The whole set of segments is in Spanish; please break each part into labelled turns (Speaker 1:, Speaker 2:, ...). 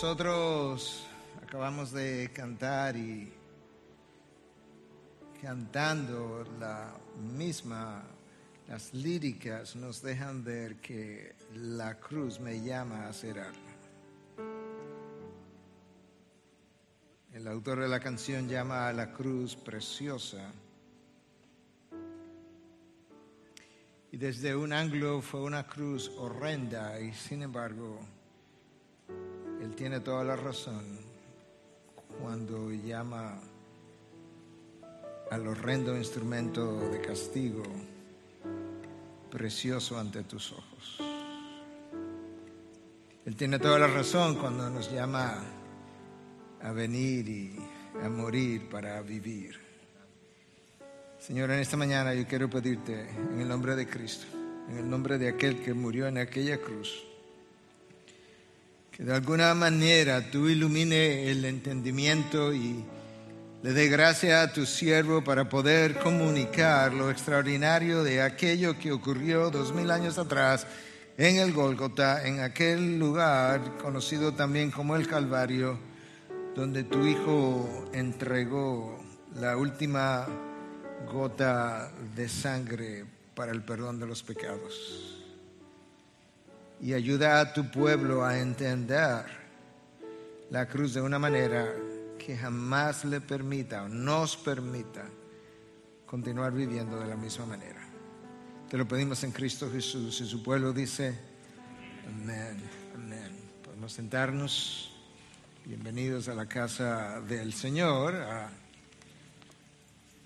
Speaker 1: Nosotros acabamos de cantar y cantando la misma, las líricas nos dejan ver que la cruz me llama a hacer algo. El autor de la canción llama a la cruz preciosa. Y desde un ángulo fue una cruz horrenda y sin embargo él tiene toda la razón cuando llama al horrendo instrumento de castigo precioso ante tus ojos. Él tiene toda la razón cuando nos llama a venir y a morir para vivir. Señor, en esta mañana yo quiero pedirte en el nombre de Cristo, en el nombre de aquel que murió en aquella cruz, que de alguna manera tú ilumine el entendimiento y le dé gracia a tu siervo para poder comunicar lo extraordinario de aquello que ocurrió dos mil años atrás en el Gólgota, en aquel lugar conocido también como el Calvario, donde tu Hijo entregó la última gota de sangre para el perdón de los pecados y ayuda a tu pueblo a entender la cruz de una manera que jamás le permita o nos permita continuar viviendo de la misma manera. Te lo pedimos en Cristo Jesús y su pueblo dice, amén, amén. Podemos sentarnos. Bienvenidos a la casa del Señor,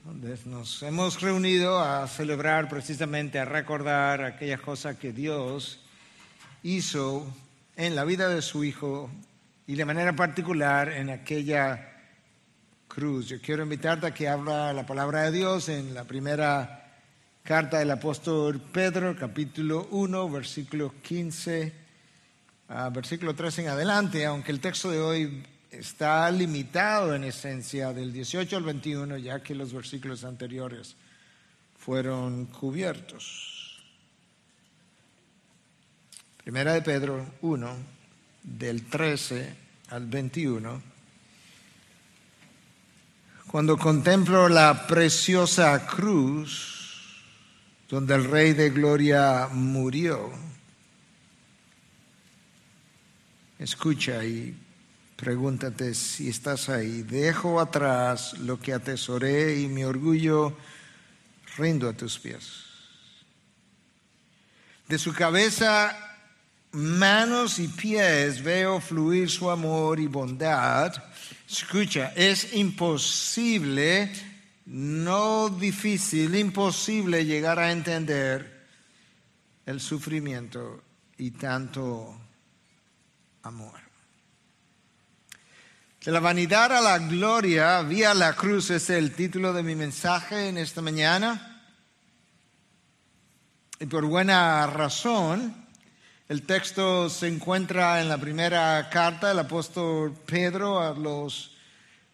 Speaker 1: donde nos hemos reunido a celebrar precisamente, a recordar aquellas cosas que Dios hizo en la vida de su Hijo y de manera particular en aquella cruz. Yo quiero invitarte a que habla la palabra de Dios en la primera carta del apóstol Pedro, capítulo 1, versículo 15, a versículo 13 en adelante, aunque el texto de hoy está limitado en esencia del 18 al 21, ya que los versículos anteriores fueron cubiertos. Primera de Pedro 1, del 13 al 21. Cuando contemplo la preciosa cruz donde el Rey de Gloria murió, escucha y pregúntate si estás ahí. Dejo atrás lo que atesoré y mi orgullo rindo a tus pies. De su cabeza manos y pies veo fluir su amor y bondad. Escucha, es imposible, no difícil, imposible llegar a entender el sufrimiento y tanto amor. De la vanidad a la gloria, vía la cruz es el título de mi mensaje en esta mañana. Y por buena razón, el texto se encuentra en la primera carta del apóstol Pedro a los,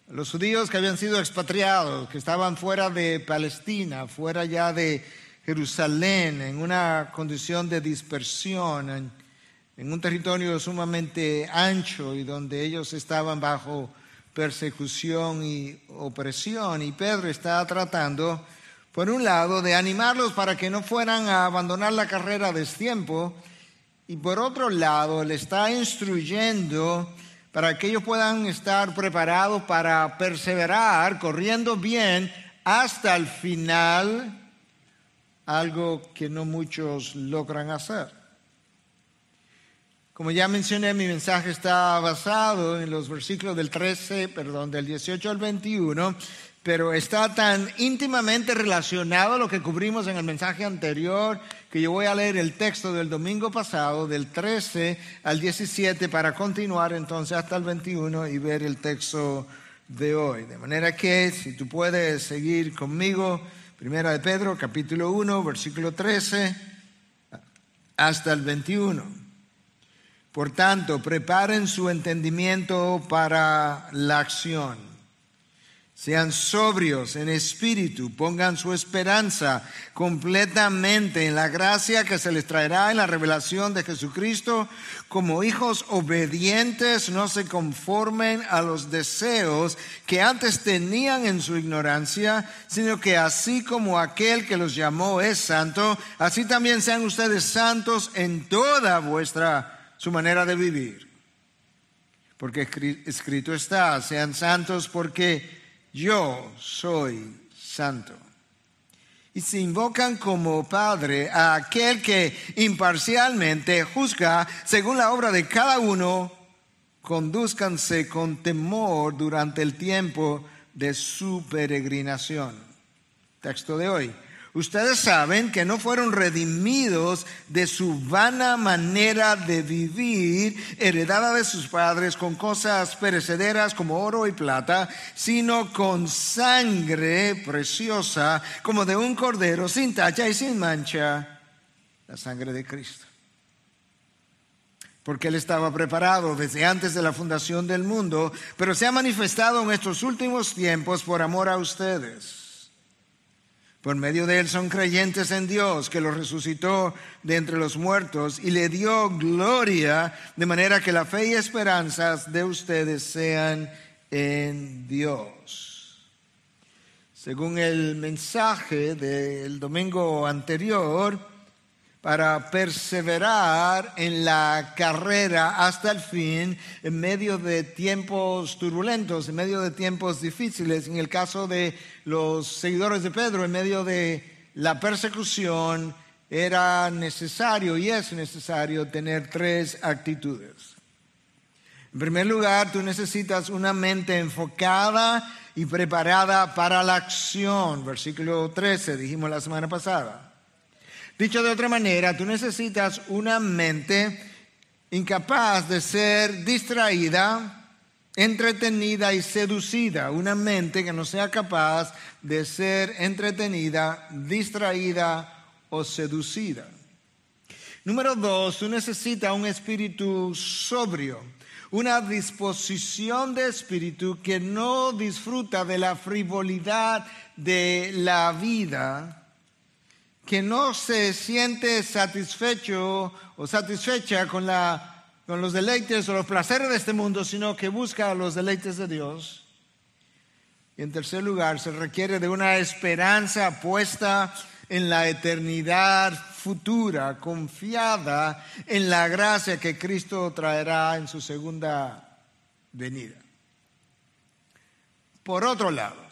Speaker 1: los judíos que habían sido expatriados, que estaban fuera de Palestina, fuera ya de Jerusalén, en una condición de dispersión, en, un territorio sumamente ancho y donde ellos estaban bajo persecución y opresión. Y Pedro está tratando, por un lado, de animarlos para que no fueran a abandonar la carrera de tiempo, y por otro lado le está instruyendo para que ellos puedan estar preparados para perseverar, corriendo bien hasta el final, algo que no muchos logran hacer. Como ya mencioné, mi mensaje está basado en los versículos del 13, perdón, del 18 al 21, pero está tan íntimamente relacionado a lo que cubrimos en el mensaje anterior que yo voy a leer el texto del domingo pasado, del 13 al 17, para continuar entonces hasta el 21 y ver el texto de hoy. De manera que, si tú puedes seguir conmigo, Primera de Pedro, capítulo 1, versículo 13, hasta el 21. Por tanto, preparen su entendimiento para la acción Sean sobrios en espíritu, pongan su esperanza completamente en la gracia que se les traerá en la revelación de Jesucristo. Como hijos obedientes, no se conformen a los deseos que antes tenían en su ignorancia, sino que así como aquel que los llamó es santo, así también sean ustedes santos en toda vuestra su manera de vivir. Porque escrito está, sean santos porque yo soy santo. Y se invocan como Padre a aquel que imparcialmente juzga según la obra de cada uno, conduzcanse con temor durante el tiempo de su peregrinación. Texto de hoy. Ustedes saben que no fueron redimidos de su vana manera de vivir, heredada de sus padres con cosas perecederas como oro y plata, sino con sangre preciosa como de un cordero sin tacha y sin mancha, la sangre de Cristo. Porque Él estaba preparado desde antes de la fundación del mundo, pero se ha manifestado en estos últimos tiempos por amor a ustedes por medio de él son creyentes en Dios, que lo resucitó de entre los muertos y le dio gloria, de manera que la fe y esperanzas de ustedes sean en Dios. Según el mensaje del domingo anterior, para perseverar en la carrera hasta el fin en medio de tiempos turbulentos, en medio de tiempos difíciles. En el caso de los seguidores de Pedro, en medio de la persecución, era necesario y es necesario tener tres actitudes. En primer lugar, tú necesitas una mente enfocada y preparada para la acción. Versículo 13, dijimos la semana pasada. Dicho de otra manera, tú necesitas una mente incapaz de ser distraída, entretenida y seducida. Una mente que no sea capaz de ser entretenida, distraída o seducida. Número dos, tú necesitas un espíritu sobrio, una disposición de espíritu que no disfruta de la frivolidad de la vida, que no se siente satisfecho o satisfecha con, los deleites o los placeres de este mundo, sino que busca los deleites de Dios. Y en tercer lugar, se requiere de una esperanza puesta en la eternidad futura, confiada en la gracia que Cristo traerá en su segunda venida. Por otro lado,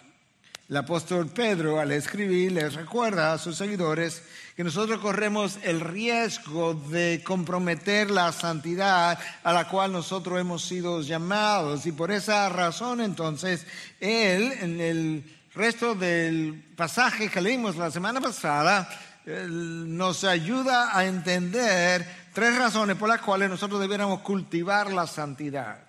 Speaker 1: el apóstol Pedro al escribir les recuerda a sus seguidores que nosotros corremos el riesgo de comprometer la santidad a la cual nosotros hemos sido llamados. Y por esa razón entonces, él en el resto del pasaje que leímos la semana pasada, nos ayuda a entender tres razones por las cuales nosotros debiéramos cultivar la santidad.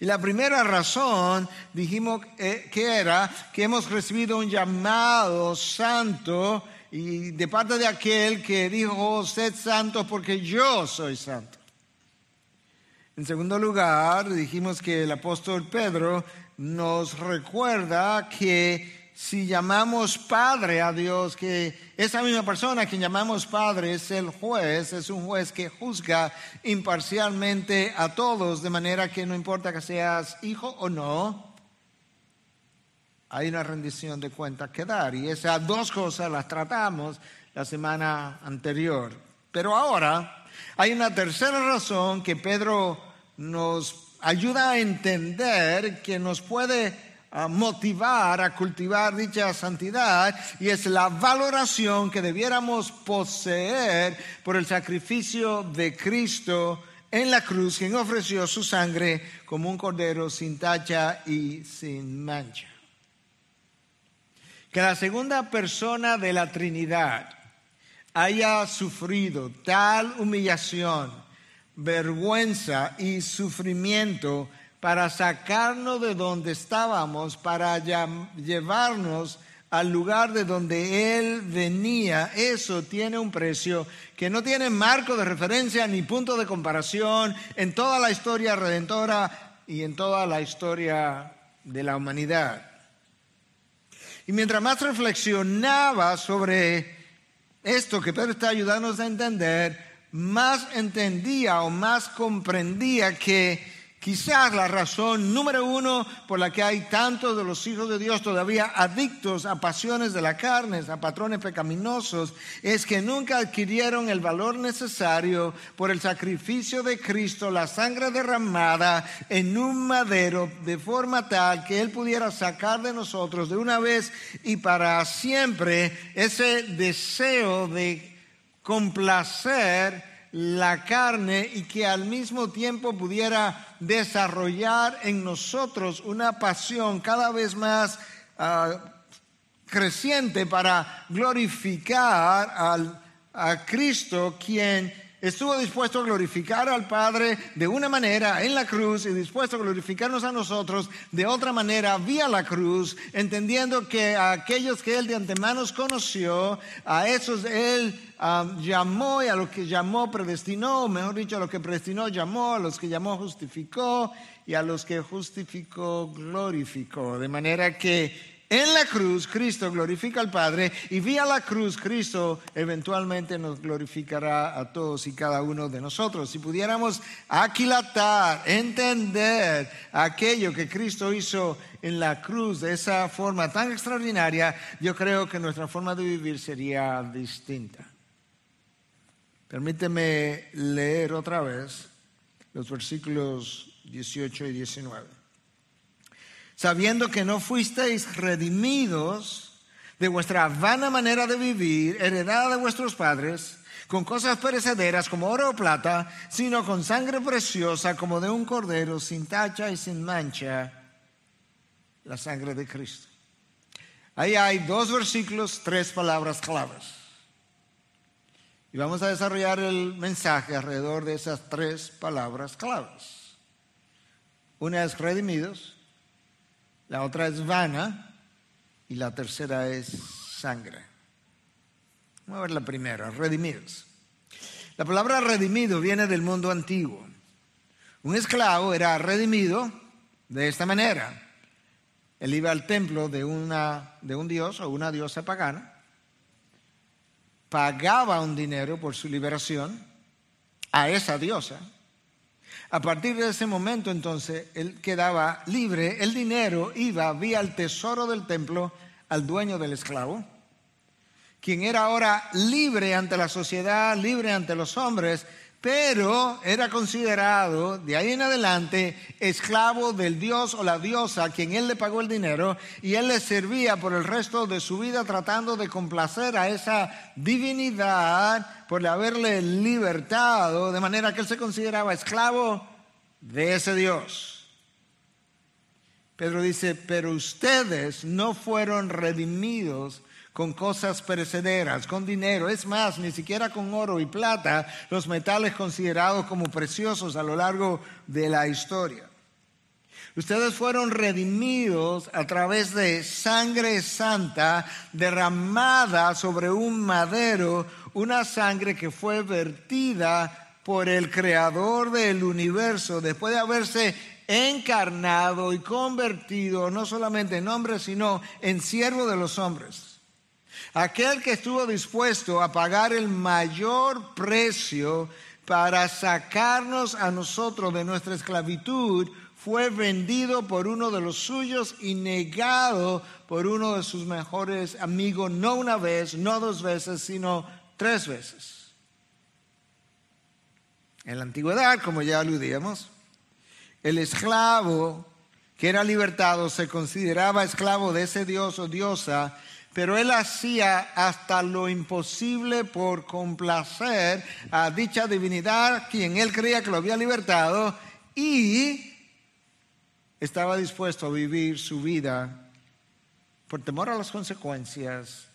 Speaker 1: Y la primera razón, dijimos eh, que era que hemos recibido un llamado santo y de parte de aquel que dijo, oh, sed santo porque yo soy santo. En segundo lugar, dijimos que el apóstol Pedro nos recuerda que si llamamos Padre a Dios, que esa misma persona que llamamos Padre es el juez, es un juez que juzga imparcialmente a todos, de manera que no importa que seas hijo o no, hay una rendición de cuentas que dar. Y esas dos cosas las tratamos la semana anterior. Pero ahora hay una tercera razón que Pedro nos ayuda a entender que nos puede a motivar a cultivar dicha santidad y es la valoración que debiéramos poseer por el sacrificio de Cristo en la cruz, quien ofreció su sangre como un cordero sin tacha y sin mancha. Que la segunda persona de la Trinidad haya sufrido tal humillación, vergüenza y sufrimiento para sacarnos de donde estábamos, para llevarnos al lugar de donde Él venía, eso tiene un precio que no tiene marco de referencia ni punto de comparación en toda la historia redentora y en toda la historia de la humanidad. Y mientras más reflexionaba sobre esto que Pedro está ayudándonos a entender, más entendía o más comprendía que Quizás la razón número uno por la que hay tantos de los hijos de Dios todavía adictos a pasiones de la carne, a patrones pecaminosos, es que nunca adquirieron el valor necesario por el sacrificio de Cristo, la sangre derramada en un madero, de forma tal que Él pudiera sacar de nosotros de una vez y para siempre ese deseo de complacer la carne y que al mismo tiempo pudiera desarrollar en nosotros una pasión cada vez más ah, creciente para glorificar al, a Cristo, quien estuvo dispuesto a glorificar al Padre de una manera en la cruz y dispuesto a glorificarnos a nosotros de otra manera vía la cruz, entendiendo que a aquellos que Él de antemano conoció, a esos Él um, llamó y a los que llamó predestinó, mejor dicho, a los que predestinó llamó, a los que llamó justificó y a los que justificó glorificó. De manera que en la cruz Cristo glorifica al Padre y vía la cruz Cristo eventualmente nos glorificará a todos y cada uno de nosotros. Si pudiéramos aquilatar, entender aquello que Cristo hizo en la cruz de esa forma tan extraordinaria, yo creo que nuestra forma de vivir sería distinta. Permíteme leer otra vez los versículos 18 y 19 sabiendo que no fuisteis redimidos de vuestra vana manera de vivir, heredada de vuestros padres, con cosas perecederas como oro o plata, sino con sangre preciosa como de un cordero, sin tacha y sin mancha, la sangre de Cristo. Ahí hay dos versículos, tres palabras claves. Y vamos a desarrollar el mensaje alrededor de esas tres palabras claves. Una es redimidos, la otra es vana y la tercera es sangre. Vamos a ver la primera, redimidos. La palabra redimido viene del mundo antiguo. Un esclavo era redimido de esta manera. Él iba al templo de, una, de un dios o una diosa pagana, pagaba un dinero por su liberación a esa diosa a partir de ese momento entonces él quedaba libre, el dinero iba vía el tesoro del templo al dueño del esclavo, quien era ahora libre ante la sociedad, libre ante los hombres, pero era considerado de ahí en adelante esclavo del dios o la diosa a quien él le pagó el dinero y él le servía por el resto de su vida tratando de complacer a esa divinidad por haberle libertado, de manera que él se consideraba esclavo de ese Dios. Pedro dice, pero ustedes no fueron redimidos con cosas perecederas, con dinero, es más, ni siquiera con oro y plata, los metales considerados como preciosos a lo largo de la historia. Ustedes fueron redimidos a través de sangre santa derramada sobre un madero una sangre que fue vertida por el creador del universo después de haberse encarnado y convertido no solamente en hombre, sino en siervo de los hombres. Aquel que estuvo dispuesto a pagar el mayor precio para sacarnos a nosotros de nuestra esclavitud fue vendido por uno de los suyos y negado por uno de sus mejores amigos, no una vez, no dos veces, sino tres veces. En la antigüedad, como ya aludíamos, el esclavo que era libertado se consideraba esclavo de ese dios o diosa, pero él hacía hasta lo imposible por complacer a dicha divinidad, quien él creía que lo había libertado, y estaba dispuesto a vivir su vida por temor a las consecuencias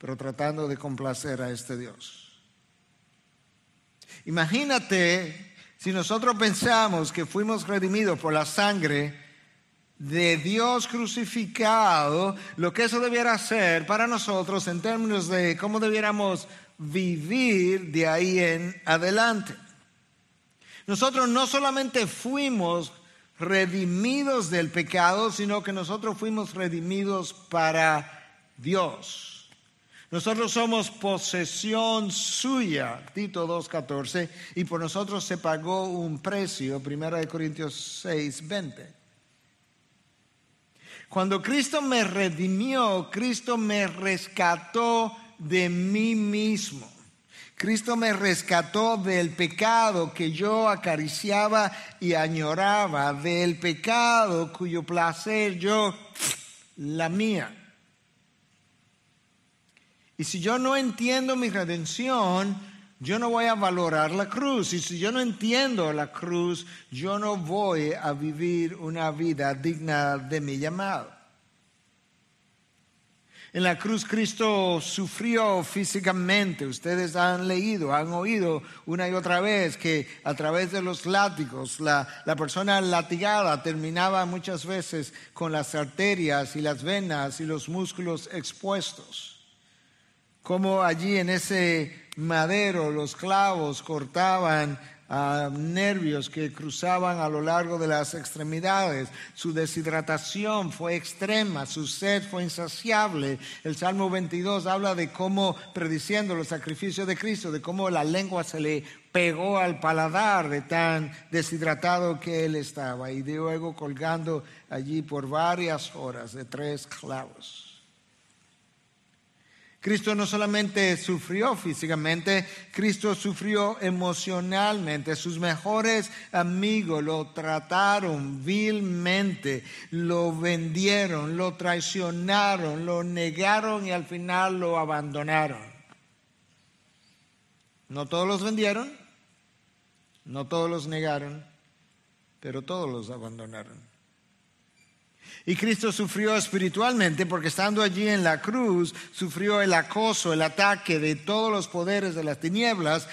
Speaker 1: pero tratando de complacer a este Dios. Imagínate si nosotros pensamos que fuimos redimidos por la sangre de Dios crucificado, lo que eso debiera ser para nosotros en términos de cómo debiéramos vivir de ahí en adelante. Nosotros no solamente fuimos redimidos del pecado, sino que nosotros fuimos redimidos para Dios. Nosotros somos posesión suya, Tito 2.14, y por nosotros se pagó un precio, 1 Corintios 6.20. Cuando Cristo me redimió, Cristo me rescató de mí mismo. Cristo me rescató del pecado que yo acariciaba y añoraba, del pecado cuyo placer yo la mía. Y si yo no entiendo mi redención, yo no voy a valorar la cruz. Y si yo no entiendo la cruz, yo no voy a vivir una vida digna de mi llamado. En la cruz Cristo sufrió físicamente. Ustedes han leído, han oído una y otra vez que a través de los látigos la, la, persona latigada terminaba muchas veces con las arterias y las venas y los músculos expuestos. Como allí en ese madero los clavos cortaban nervios que cruzaban a lo largo de las extremidades. Su deshidratación fue extrema, su sed fue insaciable. El Salmo 22 habla de cómo, prediciendo los sacrificios de Cristo, de cómo la lengua se le pegó al paladar de tan deshidratado que él estaba y luego colgando allí por varias horas de tres clavos. Cristo no solamente sufrió físicamente, Cristo sufrió emocionalmente. Sus mejores amigos lo trataron vilmente, lo vendieron, lo traicionaron, lo negaron y al final lo abandonaron. No todos los vendieron, no todos los negaron, pero todos los abandonaron. Y Cristo sufrió espiritualmente porque estando allí en la cruz, sufrió el acoso, el ataque de todos los poderes de las tinieblas,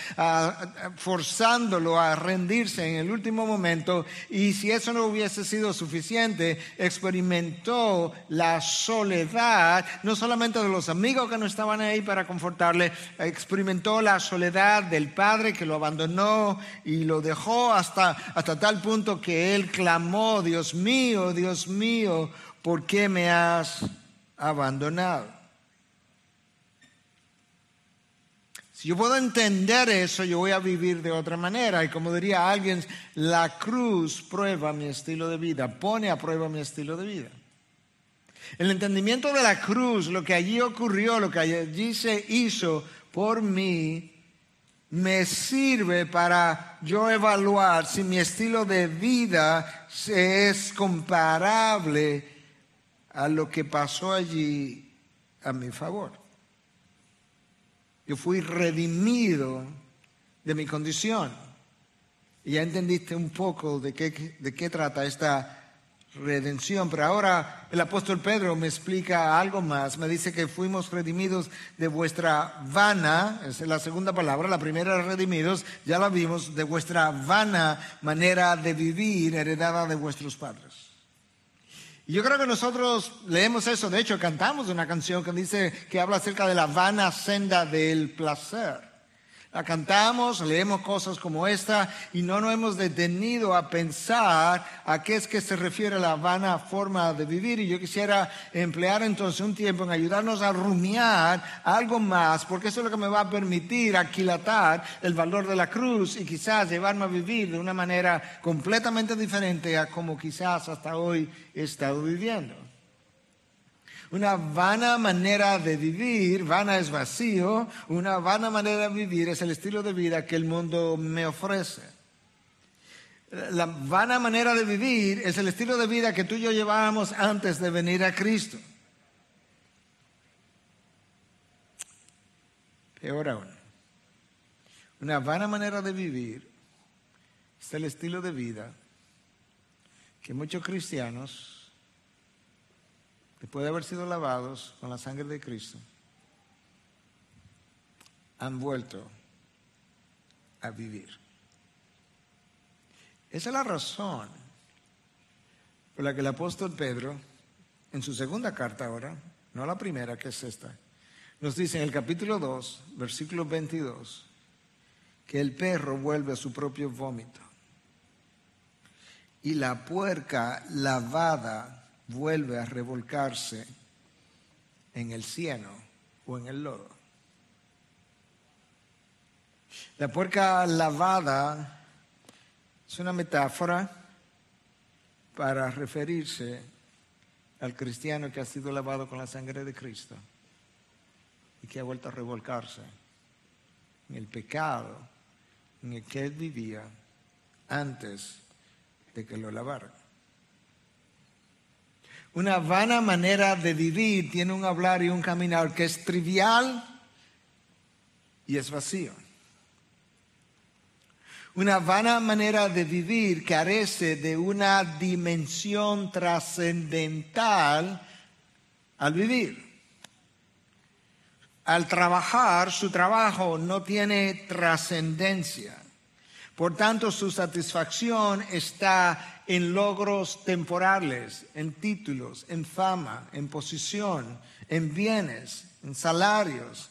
Speaker 1: forzándolo a rendirse en el último momento. Y si eso no hubiese sido suficiente, experimentó la soledad, no solamente de los amigos que no estaban ahí para confortarle, experimentó la soledad del Padre que lo abandonó y lo dejó hasta, hasta tal punto que él clamó, Dios mío, Dios mío ¿por qué me has abandonado? Si yo puedo entender eso, yo voy a vivir de otra manera. Y como diría alguien, la cruz prueba mi estilo de vida, pone a prueba mi estilo de vida. El entendimiento de la cruz, lo que allí ocurrió, lo que allí se hizo por mí, me sirve para yo evaluar si mi estilo de vida es comparable a lo que pasó allí a mi favor. Yo fui redimido de mi condición. Y ya entendiste un poco de qué, de qué trata esta redención. Pero ahora el apóstol Pedro me explica algo más. Me dice que fuimos redimidos de vuestra vana, es la segunda palabra, la primera redimidos, ya la vimos, de vuestra vana manera de vivir heredada de vuestros padres. Y yo creo que nosotros leemos eso, de hecho cantamos una canción que dice que habla acerca de la vana senda del placer. La cantamos, leemos cosas como esta y no nos hemos detenido a pensar a qué es que se refiere la vana forma de vivir. Y yo quisiera emplear entonces un tiempo en ayudarnos a rumiar algo más, porque eso es lo que me va a permitir aquilatar el valor de la cruz y quizás llevarme a vivir de una manera completamente diferente a como quizás hasta hoy he estado viviendo. Una vana manera de vivir, vana es vacío, una vana manera de vivir es el estilo de vida que el mundo me ofrece. La vana manera de vivir es el estilo de vida que tú y yo llevábamos antes de venir a Cristo. Peor aún, una vana manera de vivir es el estilo de vida que muchos cristianos después de haber sido lavados con la sangre de Cristo, han vuelto a vivir. Esa es la razón por la que el apóstol Pedro, en su segunda carta ahora, no la primera que es esta, nos dice en el capítulo 2, versículo 22, que el perro vuelve a su propio vómito y la puerca lavada vuelve a revolcarse en el cieno o en el lodo. La puerca lavada es una metáfora para referirse al cristiano que ha sido lavado con la sangre de Cristo y que ha vuelto a revolcarse en el pecado en el que él vivía antes de que lo lavaran. Una vana manera de vivir tiene un hablar y un caminar que es trivial y es vacío. Una vana manera de vivir carece de una dimensión trascendental al vivir. Al trabajar, su trabajo no tiene trascendencia. Por tanto, su satisfacción está en logros temporales, en títulos, en fama, en posición, en bienes, en salarios,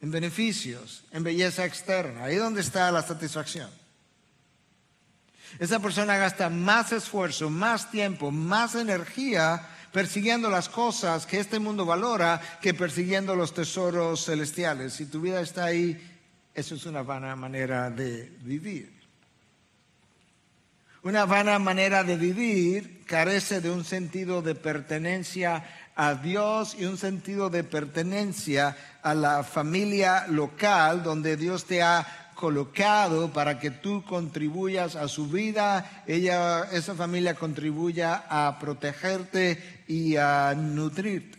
Speaker 1: en beneficios, en belleza externa. Ahí es donde está la satisfacción. Esa persona gasta más esfuerzo, más tiempo, más energía persiguiendo las cosas que este mundo valora que persiguiendo los tesoros celestiales. Si tu vida está ahí, eso es una vana manera de vivir. Una vana manera de vivir carece de un sentido de pertenencia a Dios y un sentido de pertenencia a la familia local donde Dios te ha colocado para que tú contribuyas a su vida, ella, esa familia contribuya a protegerte y a nutrirte.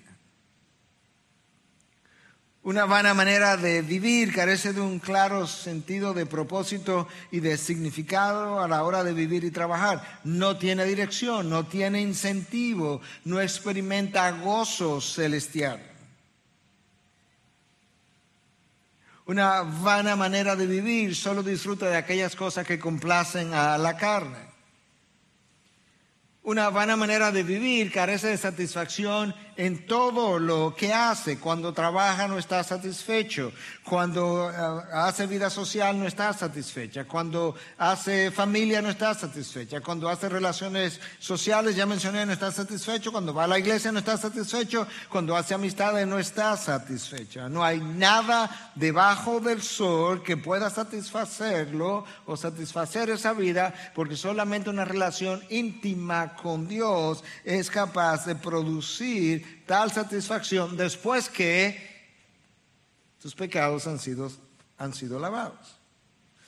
Speaker 1: Una vana manera de vivir carece de un claro sentido de propósito y de significado a la hora de vivir y trabajar. No tiene dirección, no tiene incentivo, no experimenta gozo celestial. una vana manera de vivir, solo disfruta de aquellas cosas que complacen a la carne. Una vana manera de vivir carece de satisfacción en todo lo que hace. Cuando trabaja no está satisfecho. Cuando eh, hace vida social no está satisfecha. Cuando hace familia no está satisfecha. Cuando hace relaciones sociales, ya mencioné, no está satisfecho. Cuando va a la iglesia no está satisfecho. Cuando hace amistades no está satisfecha. No hay nada debajo del sol que pueda satisfacerlo o satisfacer esa vida porque solamente una relación íntima con Dios es capaz de producir tal satisfacción después que tus pecados han sido, han sido lavados.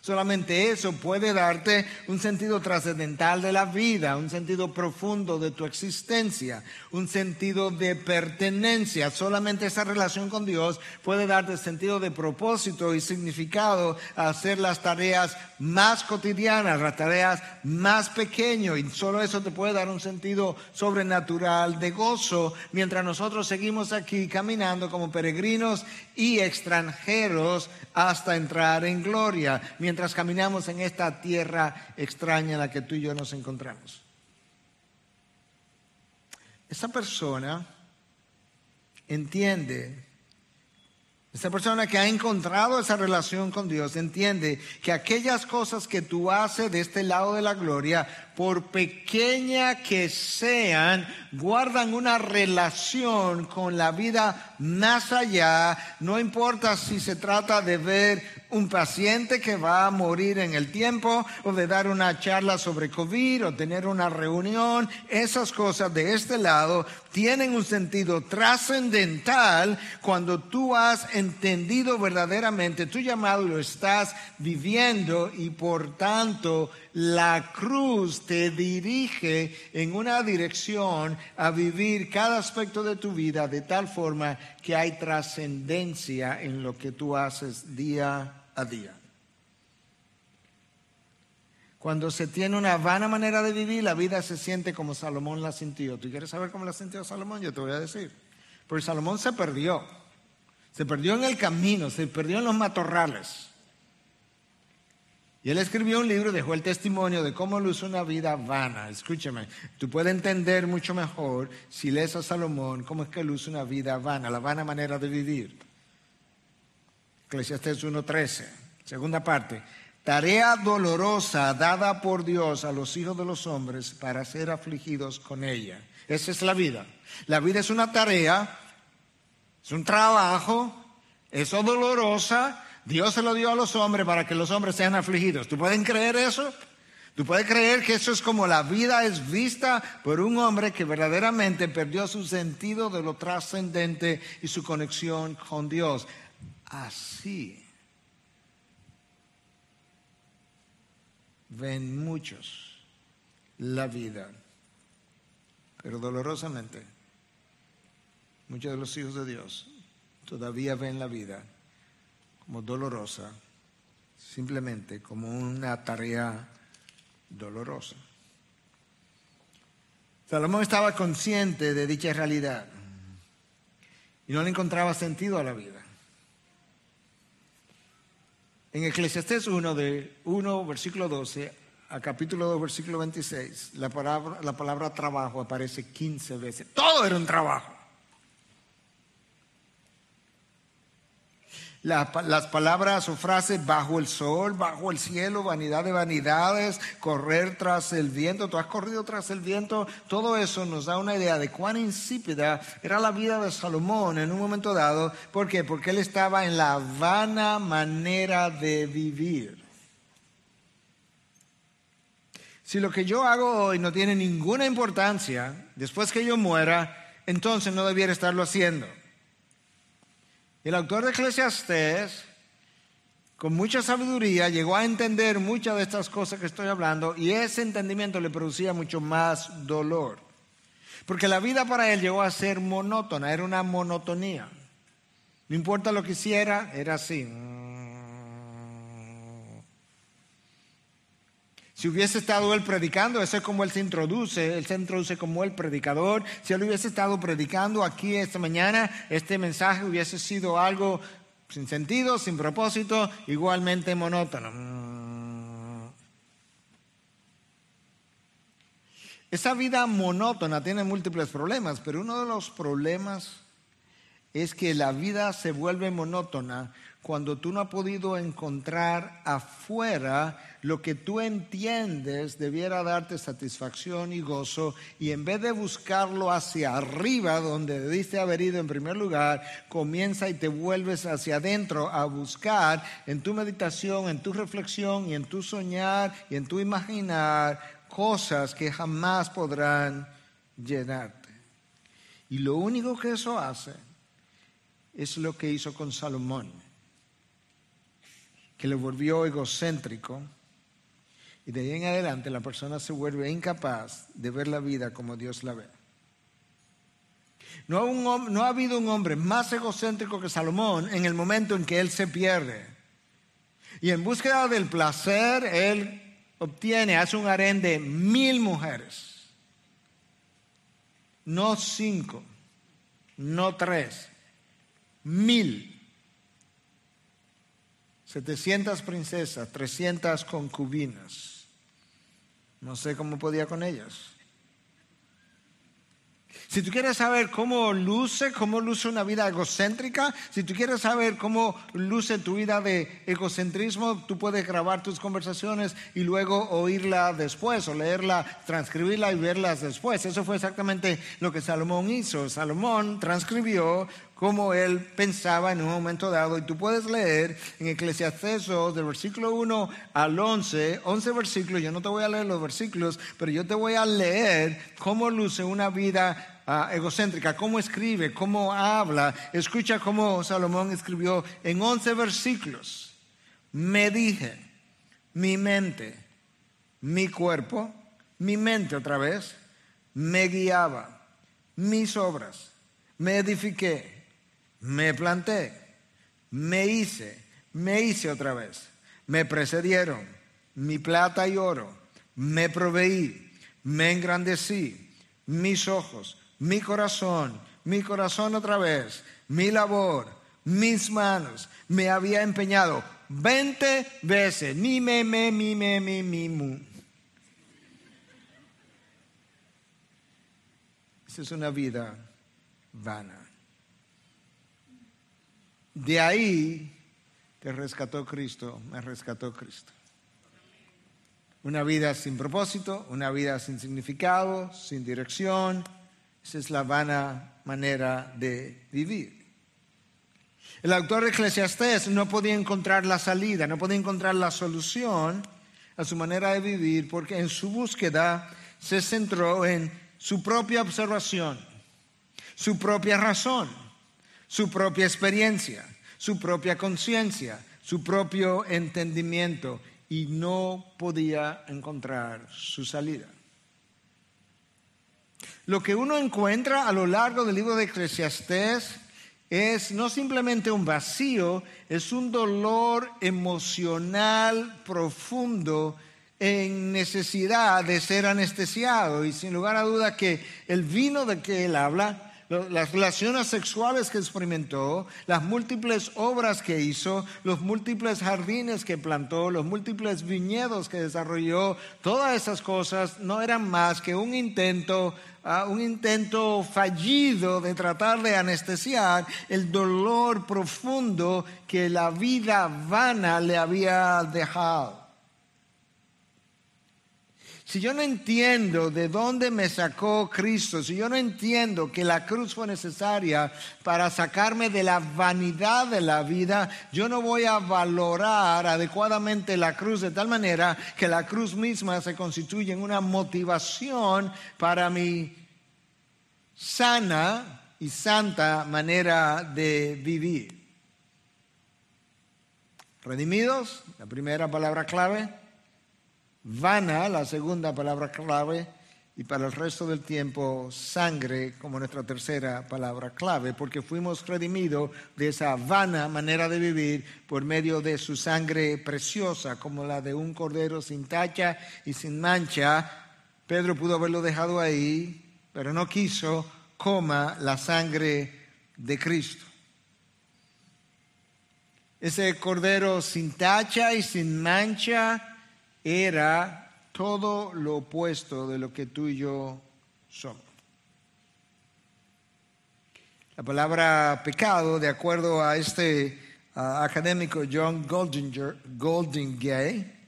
Speaker 1: Solamente eso puede darte un sentido trascendental de la vida, un sentido profundo de tu existencia, un sentido de pertenencia. Solamente esa relación con Dios puede darte sentido de propósito y significado a hacer las tareas más cotidianas, las tareas más pequeñas. Y solo eso te puede dar un sentido sobrenatural de gozo mientras nosotros seguimos aquí caminando como peregrinos y extranjeros hasta entrar en gloria, mientras caminamos en esta tierra extraña en la que tú y yo nos encontramos. Esa persona entiende, esa persona que ha encontrado esa relación con Dios, entiende que aquellas cosas que tú haces de este lado de la gloria, por pequeña que sean, guardan una relación con la vida más allá, no importa si se trata de ver un paciente que va a morir en el tiempo o de dar una charla sobre COVID o tener una reunión, esas cosas de este lado tienen un sentido trascendental cuando tú has entendido verdaderamente tu llamado lo estás viviendo y por tanto la cruz te dirige en una dirección a vivir cada aspecto de tu vida de tal forma que hay trascendencia en lo que tú haces día a día. Cuando se tiene una vana manera de vivir, la vida se siente como Salomón la sintió. ¿Tú quieres saber cómo la sintió Salomón? Yo te voy a decir. Porque Salomón se perdió. Se perdió en el camino, se perdió en los matorrales. Y él escribió un libro, dejó el testimonio de cómo luce una vida vana. Escúchame, tú puedes entender mucho mejor si lees a Salomón cómo es que luce una vida vana, la vana manera de vivir. Eclesiastes 1.13, segunda parte. Tarea dolorosa dada por Dios a los hijos de los hombres para ser afligidos con ella. Esa es la vida. La vida es una tarea Es un trabajo, es dolorosa. Dios se lo dio a los hombres para que los hombres sean afligidos. ¿Tú pueden creer eso? ¿Tú puedes creer que eso es como la vida es vista por un hombre que verdaderamente perdió su sentido de lo trascendente y su conexión con Dios? Así ven muchos la vida, pero dolorosamente muchos de los hijos de Dios todavía ven la vida como dolorosa, simplemente como una tarea dolorosa. Salomón estaba consciente de dicha realidad y no le encontraba sentido a la vida. En Eclesiastés 1, de 1, versículo 12 a capítulo 2, versículo 26, la palabra, la palabra trabajo aparece 15 veces. Todo era un trabajo. Las palabras o frases bajo el sol, bajo el cielo, vanidad de vanidades, correr tras el viento, tú has corrido tras el viento, todo eso nos da una idea de cuán insípida era la vida de Salomón en un momento dado. ¿Por qué? Porque él estaba en la vana manera de vivir. Si lo que yo hago hoy no tiene ninguna importancia, después que yo muera, entonces no debiera estarlo haciendo. El autor de Eclesiastés, con mucha sabiduría, llegó a entender muchas de estas cosas que estoy hablando y ese entendimiento le producía mucho más dolor. Porque la vida para él llegó a ser monótona, era una monotonía. No importa lo que hiciera, era así. Si hubiese estado él predicando, eso es como él se introduce, él se introduce como el predicador. Si él hubiese estado predicando aquí esta mañana, este mensaje hubiese sido algo sin sentido, sin propósito, igualmente monótono. Esa vida monótona tiene múltiples problemas, pero uno de los problemas es que la vida se vuelve monótona cuando tú no has podido encontrar afuera lo que tú entiendes debiera darte satisfacción y gozo, y en vez de buscarlo hacia arriba, donde debiste haber ido en primer lugar, comienza y te vuelves hacia adentro a buscar en tu meditación, en tu reflexión y en tu soñar y en tu imaginar cosas que jamás podrán llenarte. Y lo único que eso hace es lo que hizo con Salomón que le volvió egocéntrico y de ahí en adelante la persona se vuelve incapaz de ver la vida como Dios la ve. No, no ha habido un hombre más egocéntrico que Salomón en el momento en que él se pierde. Y en búsqueda del placer, él obtiene, hace un harén de mil mujeres. No cinco, no tres, mil. 700 princesas, 300 concubinas. No sé cómo podía con ellas. Si tú quieres saber cómo luce, cómo luce una vida egocéntrica, si tú quieres saber cómo luce tu vida de egocentrismo, tú puedes grabar tus conversaciones y luego oírla después o leerla, transcribirla y verlas después. Eso fue exactamente lo que Salomón hizo. Salomón transcribió cómo él pensaba en un momento dado. Y tú puedes leer en Eclesiastes del versículo 1 al 11, 11 versículos, yo no te voy a leer los versículos, pero yo te voy a leer cómo luce una vida ah, egocéntrica, cómo escribe, cómo habla. Escucha cómo Salomón escribió en 11 versículos. Me dije, mi mente, mi cuerpo, mi mente otra vez, me guiaba, mis obras, me edifiqué me planté, me hice, me hice otra vez, me precedieron, mi plata y oro, me proveí, me engrandecí, mis ojos, mi corazón, mi corazón otra vez, mi labor, mis manos, me había empeñado 20 veces, mi, me, me, mi, me, mi, mi, mu. Esa es una vida vana. De ahí te rescató Cristo, me rescató Cristo. Una vida sin propósito, una vida sin significado, sin dirección. Esa es la vana manera de vivir. El autor de Eclesiastés no podía encontrar la salida, no podía encontrar la solución a su manera de vivir porque en su búsqueda se centró en su propia observación, su propia razón, su propia experiencia, su propia conciencia, su propio entendimiento y no podía encontrar su salida. Lo que uno encuentra a lo largo del libro de Eclesiastés es no simplemente un vacío, es un dolor emocional profundo en necesidad de ser anestesiado. Y sin lugar a duda que el vino de que él habla, las relaciones sexuales que experimentó, las múltiples obras que hizo, los múltiples jardines que plantó, los múltiples viñedos que desarrolló, todas esas cosas no eran más que un intento un intento fallido de tratar de anestesiar el dolor profundo que la vida vana le había dejado. Si yo no entiendo de dónde me sacó Cristo, si yo no entiendo que la cruz fue necesaria para sacarme de la vanidad de la vida, yo no voy a valorar adecuadamente la cruz de tal manera que la cruz misma se constituye en una motivación para mi sana y santa manera de vivir. Redimidos, la primera palabra clave vana, la segunda palabra clave, y para el resto del tiempo sangre como nuestra tercera palabra clave, porque fuimos redimidos de esa vana manera de vivir por medio de su sangre preciosa, como la de un cordero sin tacha y sin mancha. Pedro pudo haberlo dejado ahí, pero no quiso, coma la sangre de Cristo. Ese cordero sin tacha y sin mancha era todo lo opuesto de lo que tú y yo somos. La palabra pecado, de acuerdo a este académico John Goldinger, Goldingay,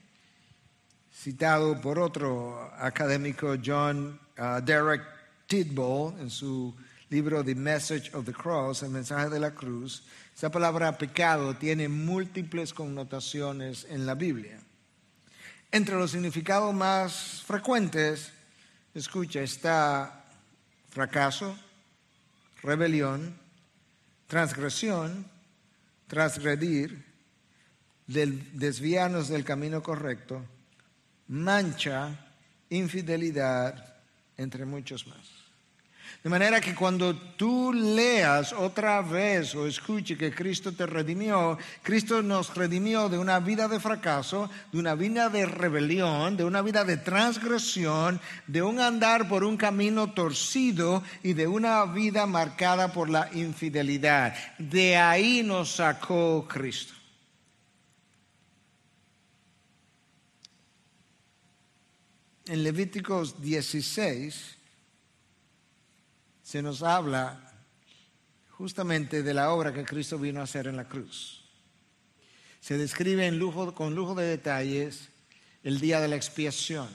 Speaker 1: citado por otro académico John uh, Derek Tidball en su libro The Message of the Cross, el mensaje de la cruz, esa palabra pecado tiene múltiples connotaciones en la Biblia. Entre los significados más frecuentes, escucha, está fracaso, rebelión, transgresión, transgredir, desviarnos del camino correcto, mancha, infidelidad, entre muchos más. De manera que cuando tú leas otra vez o escuche que Cristo te redimió, Cristo nos redimió de una vida de fracaso, de una vida de rebelión, de una vida de transgresión, de un andar por un camino torcido y de una vida marcada por la infidelidad. De ahí nos sacó Cristo. En Levíticos 16 se nos habla justamente de la obra que Cristo vino a hacer en la cruz. Se describe con lujo de detalles el día de la expiación.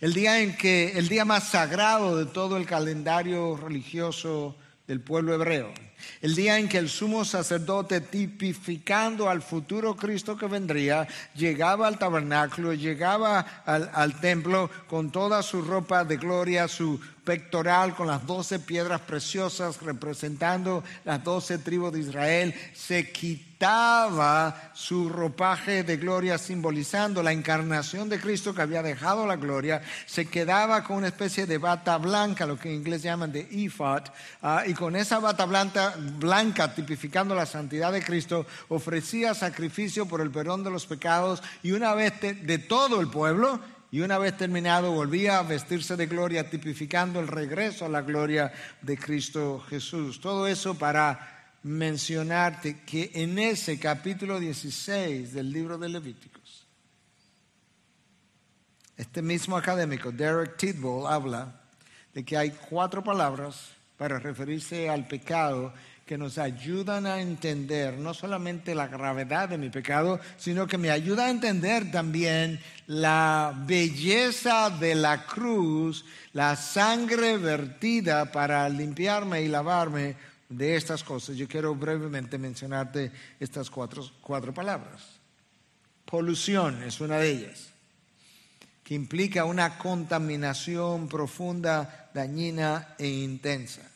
Speaker 1: El día en que, el día más sagrado de todo el calendario religioso del pueblo hebreo. El día en que el sumo sacerdote, tipificando al futuro Cristo que vendría, llegaba al tabernáculo, llegaba al, al templo con toda su ropa de gloria, su pectoral con las doce piedras preciosas representando las doce tribus de Israel, se quitaba su ropaje de gloria simbolizando la encarnación de Cristo que había dejado la gloria, se quedaba con una especie de bata blanca, lo que en inglés llaman de ephod, ah, y con esa bata blanca, blanca tipificando la santidad de Cristo, ofrecía sacrificio por el perdón de los pecados y una vez de todo el pueblo, y una vez terminado volvía a vestirse de gloria, tipificando el regreso a la gloria de Cristo Jesús. Todo eso para mencionarte que en ese capítulo 16 del libro de Levíticos, este mismo académico, Derek Tidball, habla de que hay cuatro palabras para referirse al pecado que nos ayudan a entender no solamente la gravedad de mi pecado, sino que me ayuda a entender también la belleza de la cruz, la sangre vertida para limpiarme y lavarme de estas cosas, yo quiero brevemente mencionarte estas cuatro, cuatro palabras. Polución es una de ellas, que implica una contaminación profunda, dañina e intensa.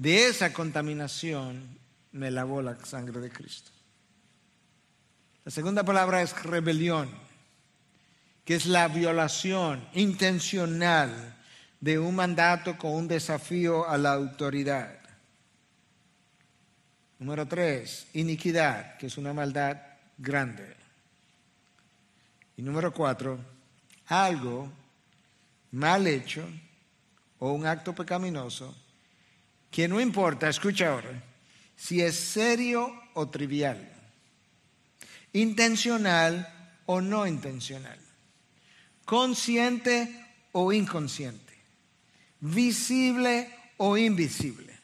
Speaker 1: De esa contaminación me lavó la sangre de Cristo. La segunda palabra es rebelión, que es la violación intencional de un mandato con un desafío a la autoridad. Número tres, iniquidad, que es una maldad grande. Y número cuatro, algo mal hecho o un acto pecaminoso que no importa, escucha ahora, si es serio o trivial, intencional o no intencional, consciente o inconsciente, visible o invisible,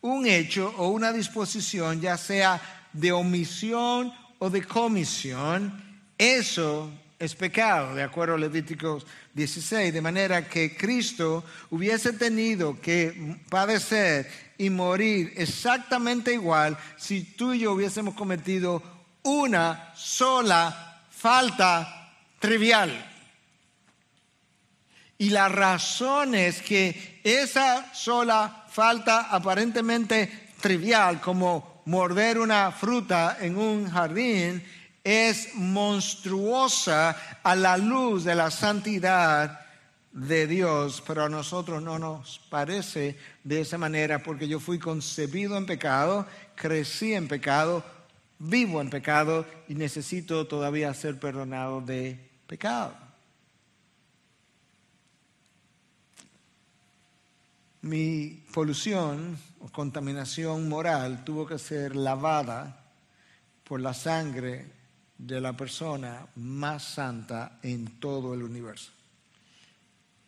Speaker 1: un hecho o una disposición, ya sea de omisión o de comisión, eso es pecado, de acuerdo a Levíticos 16, de manera que Cristo hubiese tenido que padecer y morir exactamente igual si tú y yo hubiésemos cometido una sola falta trivial. Y la razón es que esa sola falta aparentemente trivial, como morder una fruta en un jardín, es monstruosa a la luz de la santidad de Dios, pero a nosotros no nos parece de esa manera porque yo fui concebido en pecado, crecí en pecado, vivo en pecado y necesito todavía ser perdonado de pecado. Mi polución o contaminación moral tuvo que ser lavada por la sangre de la persona más santa en todo el universo.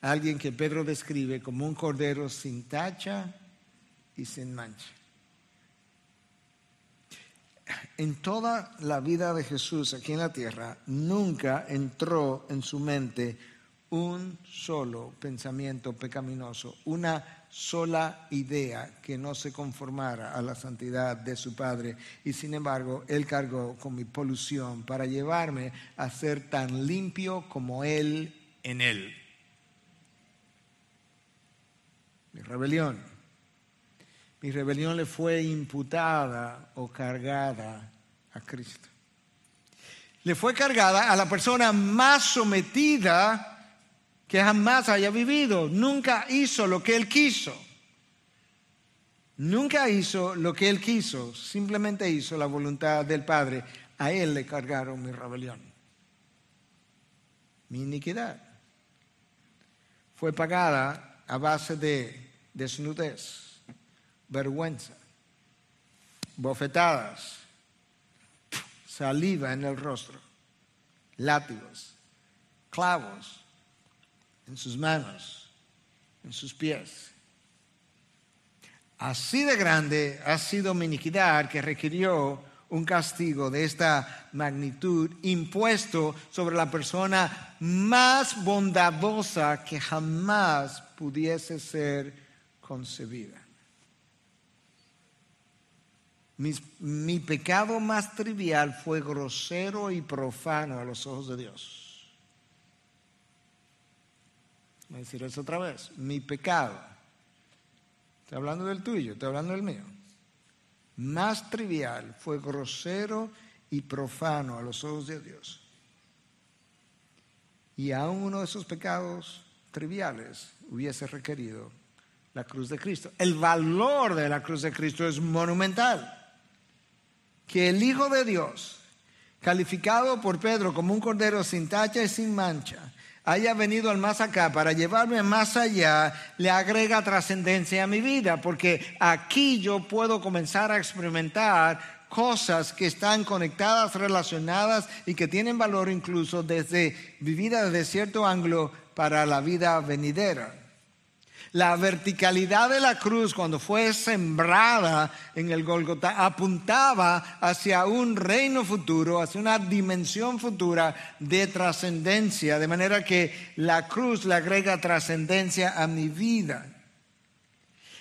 Speaker 1: Alguien que Pedro describe como un cordero sin tacha y sin mancha. En toda la vida de Jesús aquí en la tierra, nunca entró en su mente un solo pensamiento pecaminoso, una sola idea que no se conformara a la santidad de su Padre. Y sin embargo, Él cargó con mi polución para llevarme a ser tan limpio como Él en Él. Mi rebelión. Mi rebelión le fue imputada o cargada a Cristo. Le fue cargada a la persona más sometida que jamás haya vivido. Nunca hizo lo que él quiso. Nunca hizo lo que él quiso, simplemente hizo la voluntad del Padre. A él le cargaron mi rebelión, mi iniquidad. Fue pagada a base de desnudez, vergüenza, bofetadas, saliva en el rostro, látigos, clavos, en sus manos, en sus pies. Así de grande ha sido mi iniquidad que requirió un castigo de esta magnitud impuesto sobre la persona más bondadosa que jamás pudiese ser concebida. Mi, mi, pecado más trivial fue grosero y profano a los ojos de Dios. Voy a decir eso otra vez. Mi pecado. Estoy hablando del tuyo, estoy hablando del mío. Más trivial fue grosero y profano a los ojos de Dios. Y aún uno de esos pecados triviales hubiese requerido la cruz de Cristo. El valor de la cruz de Cristo es monumental. Que el Hijo de Dios, calificado por Pedro como un cordero sin tacha y sin mancha, haya venido al más acá para llevarme más allá, le agrega trascendencia a mi vida, porque aquí yo puedo comenzar a experimentar cosas que están conectadas, relacionadas y que tienen valor incluso desde vivida desde cierto ángulo para la vida venidera. La verticalidad de la cruz cuando fue sembrada en el Golgota apuntaba hacia un reino futuro, hacia una dimensión futura de trascendencia, de manera que la cruz le agrega trascendencia a mi vida.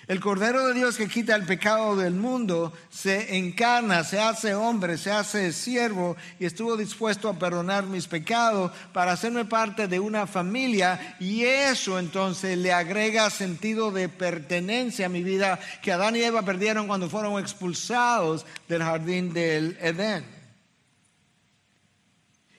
Speaker 1: El Cordero de Dios que quita el pecado del mundo se encarna, se hace hombre, se hace siervo y estuvo dispuesto a perdonar mis pecados para hacerme parte de una familia y eso entonces le agrega sentido de pertenencia a mi vida que Adán y Eva perdieron cuando fueron expulsados del jardín del Edén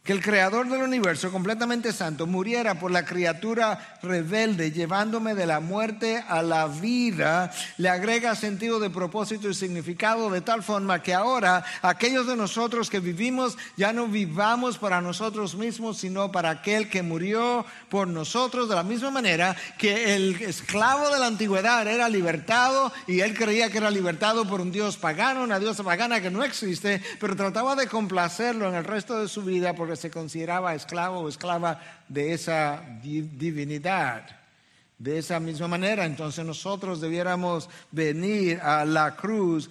Speaker 1: que el creador del universo, completamente santo, muriera por la criatura rebelde, llevándome de la muerte a la vida, le agrega sentido de propósito y significado de tal forma que ahora aquellos de nosotros que vivimos ya no vivamos para nosotros mismos, sino para aquel que murió por nosotros, de la misma manera que el esclavo de la antigüedad era libertado y él creía que era libertado por un dios pagano, una diosa pagana que no existe, pero trataba de complacerlo en el resto de su vida porque se consideraba esclavo o esclava de esa divinidad. De esa misma manera, entonces nosotros debiéramos venir a la cruz,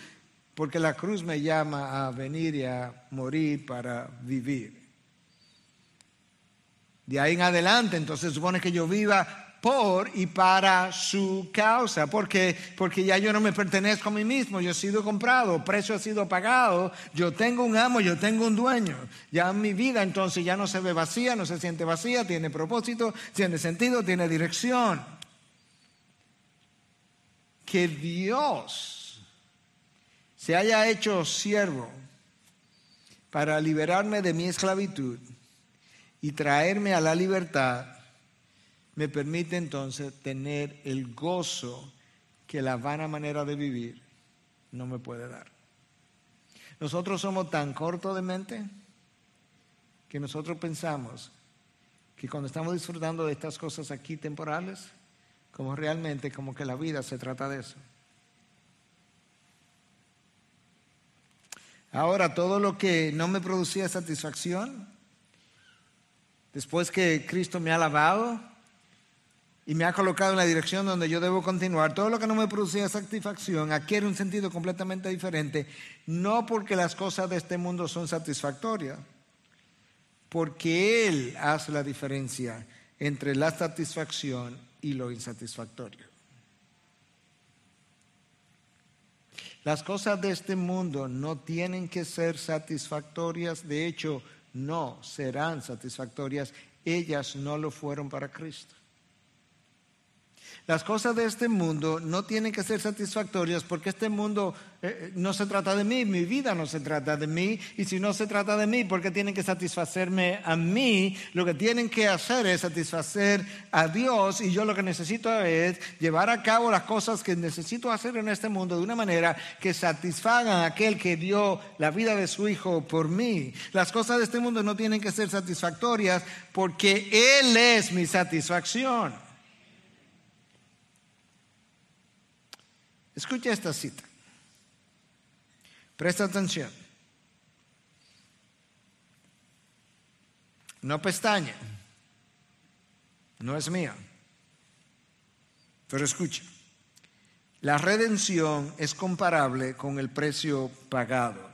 Speaker 1: porque la cruz me llama a venir y a morir para vivir. De ahí en adelante, entonces supone que yo viva por y para su causa, porque, porque ya yo no me pertenezco a mí mismo, yo he sido comprado, precio ha sido pagado, yo tengo un amo, yo tengo un dueño. Ya mi vida entonces ya no se ve vacía, no se siente vacía, tiene propósito, tiene sentido, tiene dirección. Que Dios se haya hecho siervo para liberarme de mi esclavitud y traerme a la libertad me permite entonces tener el gozo que la vana manera de vivir no me puede dar. Nosotros somos tan cortos de mente que nosotros pensamos que cuando estamos disfrutando de estas cosas aquí temporales, como realmente como que la vida se trata de eso. Ahora, todo lo que no me producía satisfacción, después que Cristo me ha lavado, y me ha colocado en la dirección donde yo debo continuar, todo lo que no me producía satisfacción adquiere un sentido completamente diferente, no porque las cosas de este mundo son satisfactorias, porque Él hace la diferencia entre la satisfacción y lo insatisfactorio. Las cosas de este mundo no tienen que ser satisfactorias, de hecho, no serán satisfactorias, ellas no lo fueron para Cristo. Las cosas de este mundo no tienen que ser satisfactorias porque este mundo eh, eh, no se trata de mí, mi vida no se trata de mí. Y si no se trata de mí, ¿por qué tienen que satisfacerme a mí? Lo que tienen que hacer es satisfacer a Dios y yo lo que necesito es llevar a cabo las cosas que necesito hacer en este mundo de una manera que satisfagan a aquel que dio la vida de su Hijo por mí. Las cosas de este mundo no tienen que ser satisfactorias porque Él es mi satisfacción. Escucha esta cita. Presta atención. No pestaña. No es mía. Pero escucha. La redención es comparable con el precio pagado.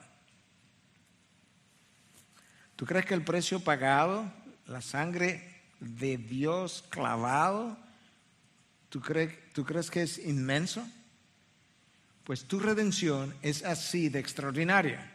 Speaker 1: ¿Tú crees que el precio pagado, la sangre de Dios clavado, ¿tú crees, ¿tú crees que es inmenso? Pues tu redención es así de extraordinaria.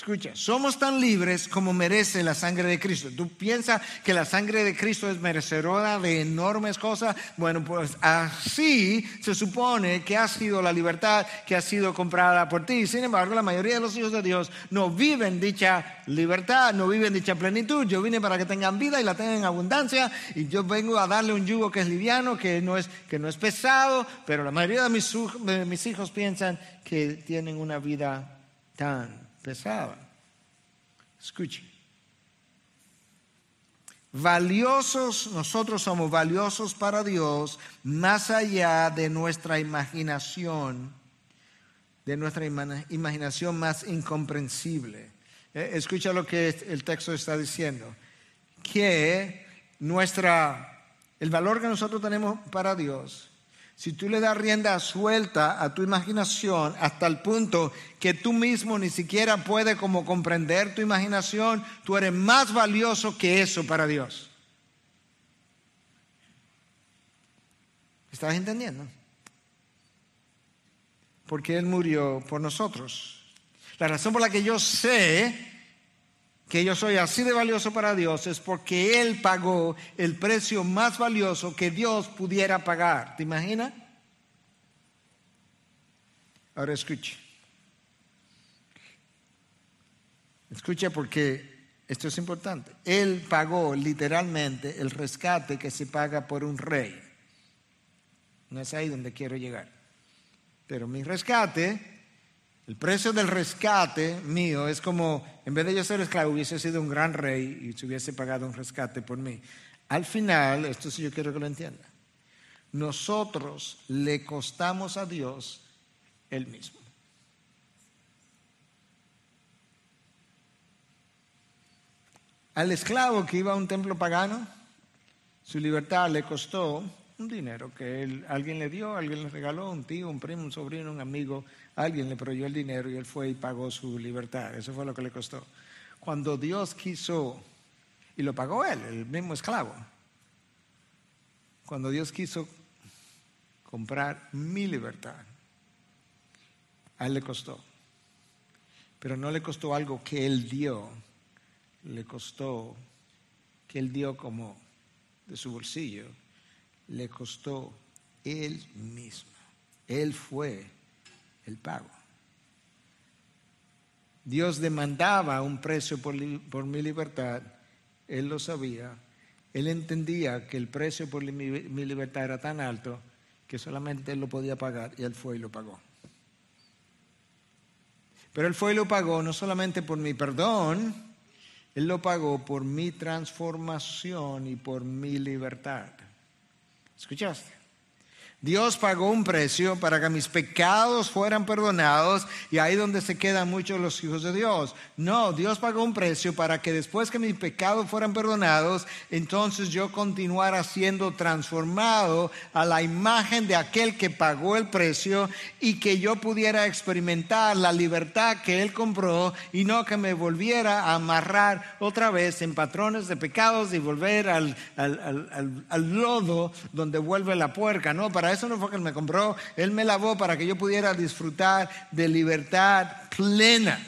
Speaker 1: Escucha, somos tan libres como merece la sangre de Cristo. ¿Tú piensas que la sangre de Cristo es merecedora de enormes cosas? Bueno, pues así se supone que ha sido la libertad que ha sido comprada por ti. Sin embargo, la mayoría de los hijos de Dios no viven dicha libertad, no viven dicha plenitud. Yo vine para que tengan vida y la tengan en abundancia y yo vengo a darle un yugo que es liviano, que no es, que no es pesado, pero la mayoría de mis, de mis hijos piensan que tienen una vida tan pesada. Escuche. Valiosos, nosotros somos valiosos para Dios más allá de nuestra imaginación, de nuestra imaginación más incomprensible. Eh, escucha lo que el texto está diciendo, que nuestra, el valor que nosotros tenemos para Dios si tú le das rienda suelta a tu imaginación hasta el punto que tú mismo ni siquiera puedes como comprender tu imaginación, tú eres más valioso que eso para Dios. ¿Estás entendiendo? Porque Él murió por nosotros. La razón por la que yo sé que yo soy así de valioso para Dios es porque Él pagó el precio más valioso que Dios pudiera pagar. ¿Te imaginas? Ahora escuche. Escuche porque esto es importante. Él pagó literalmente el rescate que se paga por un rey. No es ahí donde quiero llegar. Pero mi rescate, el precio del rescate mío es como, en vez de yo ser esclavo, hubiese sido un gran rey y se hubiese pagado un rescate por mí. Al final, esto sí yo quiero que lo entienda, nosotros le costamos a Dios el mismo. Al esclavo que iba a un templo pagano, su libertad le costó un dinero que él, alguien le dio, alguien le regaló, un tío, un primo, un sobrino, un amigo, alguien le proveyó el dinero y él fue y pagó su libertad. Eso fue lo que le costó. Cuando Dios quiso, y lo pagó él, el mismo esclavo, cuando Dios quiso comprar mi libertad, a él le costó. Pero no le costó algo que él dio, le costó que él dio como de su bolsillo le costó él mismo. Él fue el pago. Dios demandaba un precio por, mi libertad, Él lo sabía, Él entendía que el precio por mi, mi libertad era tan alto que solamente Él lo podía pagar y Él fue y lo pagó. Pero Él fue y lo pagó no solamente por mi perdón, Él lo pagó por mi transformación y por mi libertad. ¿Escuchaste? Dios pagó un precio para que mis pecados fueran perdonados y ahí donde se quedan muchos los hijos de Dios. No, Dios pagó un precio para que después que mis pecados fueran perdonados, entonces yo continuara siendo transformado a la imagen de aquel que pagó el precio y que yo pudiera experimentar la libertad que Él compró y no que me volviera a amarrar otra vez en patrones de pecados y volver al, al lodo donde vuelve la puerca, ¿no? Para eso no fue que Él me compró, Él me lavó para que yo pudiera disfrutar de libertad plena.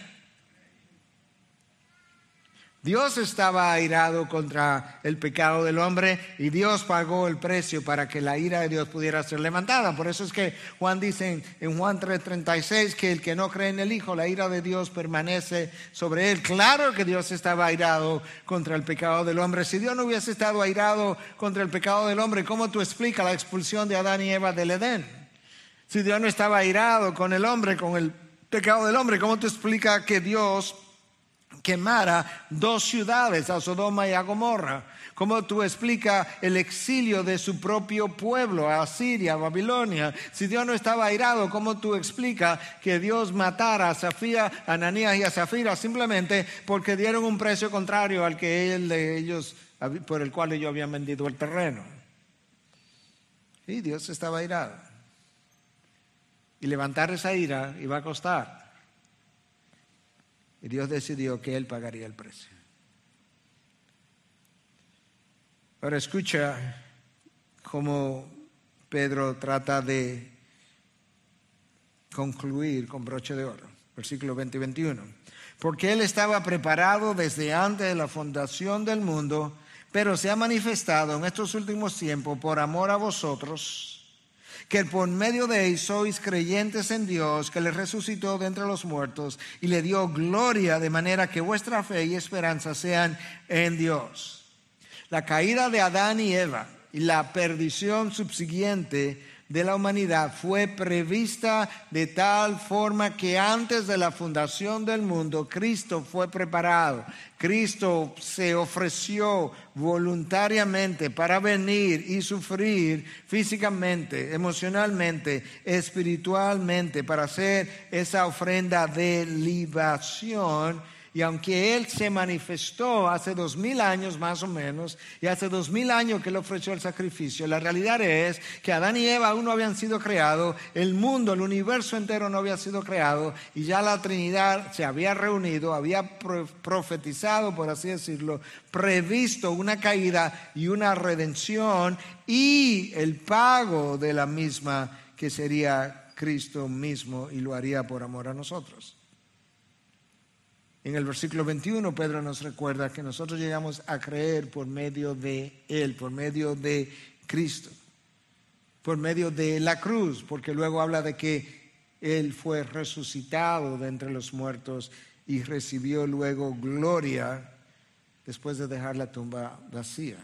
Speaker 1: Dios estaba airado contra el pecado del hombre y Dios pagó el precio para que la ira de Dios pudiera ser levantada. Por eso es que Juan dice en Juan 3:36 que el que no cree en el Hijo, la ira de Dios permanece sobre él. Claro que Dios estaba airado contra el pecado del hombre. Si Dios no hubiese estado airado contra el pecado del hombre, ¿cómo tú explicas la expulsión de Adán y Eva del Edén? Si Dios no estaba airado con el hombre, con el pecado del hombre, ¿cómo tú explicas que Dios quemara dos ciudades, a Sodoma y a Gomorra. ¿Cómo tú explicas el exilio de su propio pueblo, a Siria, a Babilonia? Si Dios no estaba airado, ¿cómo tú explicas que Dios matara a Safía, a Ananías y a Zafira simplemente porque dieron un precio contrario al que él ellos, por el cual ellos habían vendido el terreno? Y Dios estaba airado. Y levantar esa ira iba a costar. Y Dios decidió que Él pagaría el precio. Ahora escucha cómo Pedro trata de concluir con broche de oro, versículo 20 y 21. Porque Él estaba preparado desde antes de la fundación del mundo, pero se ha manifestado en estos últimos tiempos por amor a vosotros que por medio de él sois creyentes en Dios, que le resucitó de entre los muertos y le dio gloria de manera que vuestra fe y esperanza sean en Dios. La caída de Adán y Eva y la perdición subsiguiente de la humanidad fue prevista de tal forma que antes de la fundación del mundo Cristo fue preparado. Cristo se ofreció voluntariamente para venir y sufrir físicamente, emocionalmente, espiritualmente, para hacer esa ofrenda de libación y aunque Él se manifestó hace dos mil años más o menos, y hace dos mil años que Él ofreció el sacrificio, la realidad es que Adán y Eva aún no habían sido creados, el mundo, el universo entero no había sido creado, y ya la Trinidad se había reunido, había profetizado, por así decirlo, previsto una caída y una redención y el pago de la misma que sería Cristo mismo y lo haría por amor a nosotros. En el versículo 21 Pedro nos recuerda que nosotros llegamos a creer por medio de Él, por medio de Cristo, por medio de la cruz, porque luego habla de que Él fue resucitado de entre los muertos y recibió luego gloria después de dejar la tumba vacía.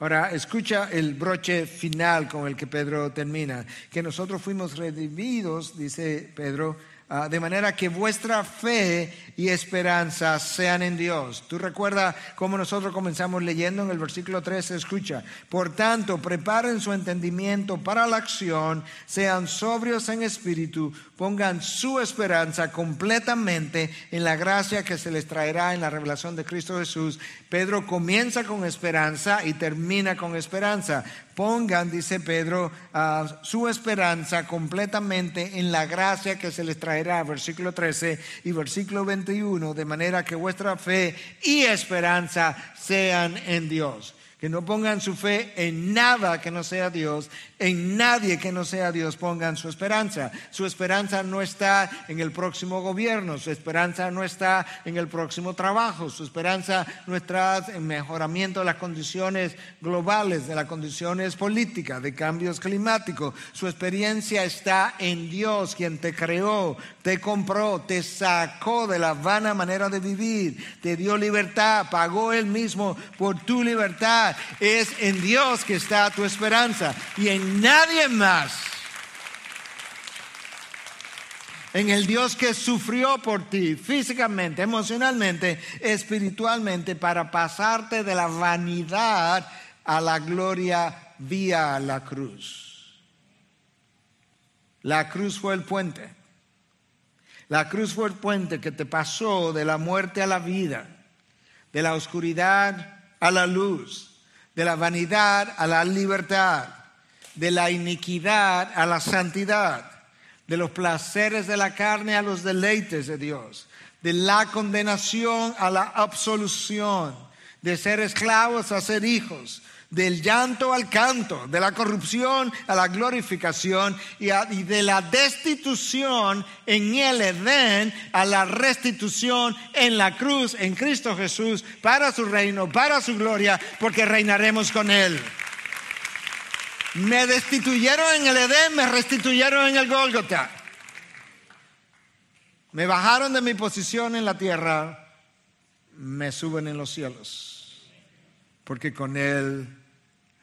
Speaker 1: Ahora, escucha el broche final con el que Pedro termina, que nosotros fuimos redimidos, dice Pedro, de manera que vuestra fe y esperanza sean en Dios. Tú recuerdas cómo nosotros comenzamos leyendo en el versículo 13, escucha, por tanto, preparen su entendimiento para la acción, sean sobrios en espíritu, pongan su esperanza completamente en la gracia que se les traerá en la revelación de Cristo Jesús. Pedro comienza con esperanza y termina con esperanza. Pongan, dice Pedro, su esperanza completamente en la gracia que se les traerá, versículo 13 y versículo 21, de manera que vuestra fe y esperanza sean en Dios. Que no pongan su fe en nada que no sea Dios, en nadie que no sea Dios pongan su esperanza. Su esperanza no está en el próximo gobierno, su esperanza no está en el próximo trabajo, su esperanza no está en mejoramiento de las condiciones globales, de las condiciones políticas, de cambios climáticos. Su experiencia está en Dios, quien te creó, te compró, te sacó de la vana manera de vivir, te dio libertad, pagó él mismo por tu libertad. Es en Dios que está tu esperanza y en nadie más. En el Dios que sufrió por ti físicamente, emocionalmente, espiritualmente, para pasarte de la vanidad a la gloria vía la cruz. La cruz fue el puente. La cruz fue el puente que te pasó de la muerte a la vida, de la oscuridad a la luz, de la vanidad a la libertad de la iniquidad a la santidad, de los placeres de la carne a los deleites de Dios, de la condenación a la absolución, de ser esclavos a ser hijos, del llanto al canto, de la corrupción a la glorificación y, de la destitución en el Edén a la restitución en la cruz, en Cristo Jesús, para su reino, para su gloria, porque reinaremos con Él. Me destituyeron en el Edén, me restituyeron en el Gólgota. Me bajaron de mi posición en la tierra, me suben en los cielos, porque con Él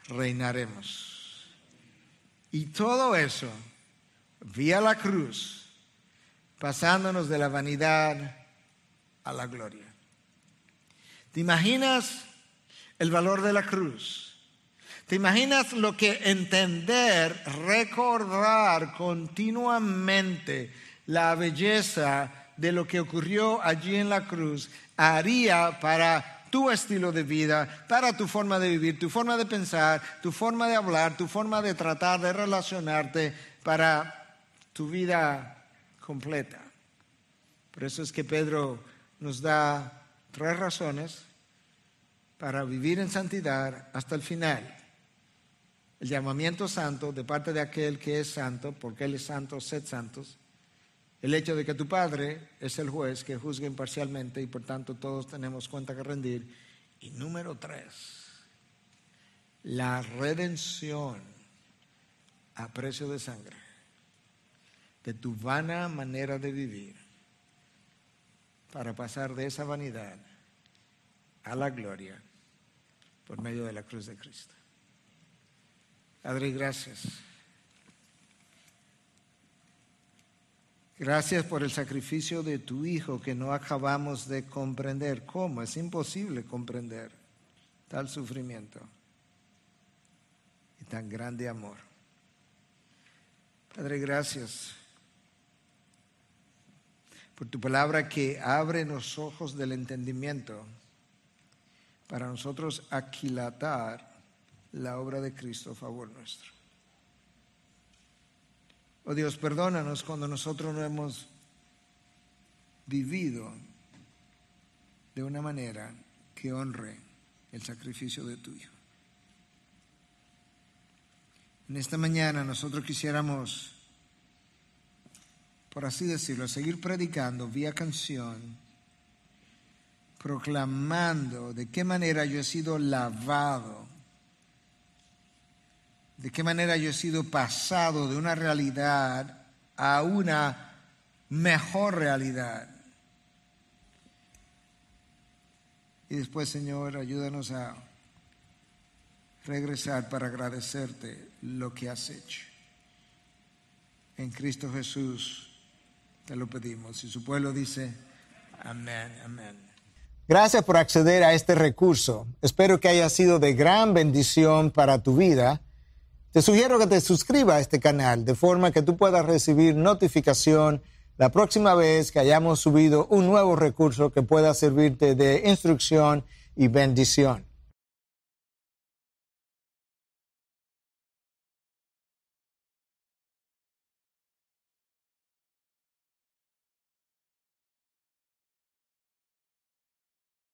Speaker 1: reinaremos. Y todo eso, vía la cruz, pasándonos de la vanidad a la gloria. ¿Te imaginas el valor de la cruz? ¿Te imaginas lo que entender, recordar continuamente la belleza de lo que ocurrió allí en la cruz haría para tu estilo de vida, para tu forma de vivir, tu forma de pensar, tu forma de hablar, tu forma de tratar, de relacionarte, para tu vida completa? Por eso es que Pedro nos da tres razones para vivir en santidad hasta el final el llamamiento santo de parte de aquel que es santo, porque Él es santo, sed santos, el hecho de que tu Padre es el juez que juzga imparcialmente y por tanto todos tenemos cuenta que rendir. Y número tres, la redención a precio de sangre de tu vana manera de vivir para pasar de esa vanidad a la gloria por medio de la cruz de Cristo. Padre, gracias. Gracias por el sacrificio de tu Hijo que no acabamos de comprender. ¿Cómo? Es imposible comprender tal sufrimiento y tan grande amor. Padre, gracias por tu palabra que abre los ojos del entendimiento para nosotros aquilatar la obra de Cristo a favor nuestro. Oh Dios, perdónanos cuando nosotros no hemos vivido de una manera que honre el sacrificio de tu Hijo. En esta mañana nosotros quisiéramos por así decirlo, seguir predicando vía canción, proclamando de qué manera yo he sido lavado, de qué manera yo he sido pasado de una realidad a una mejor realidad. Y después, Señor, ayúdanos a regresar para agradecerte lo que has hecho. En Cristo Jesús te lo pedimos. Y su pueblo dice, amén, amén. Gracias por acceder a este recurso. Espero que haya sido de gran bendición para tu vida. Te sugiero que te suscribas a este canal de forma que tú puedas recibir notificación la próxima vez que hayamos subido un nuevo recurso que pueda servirte de instrucción y bendición.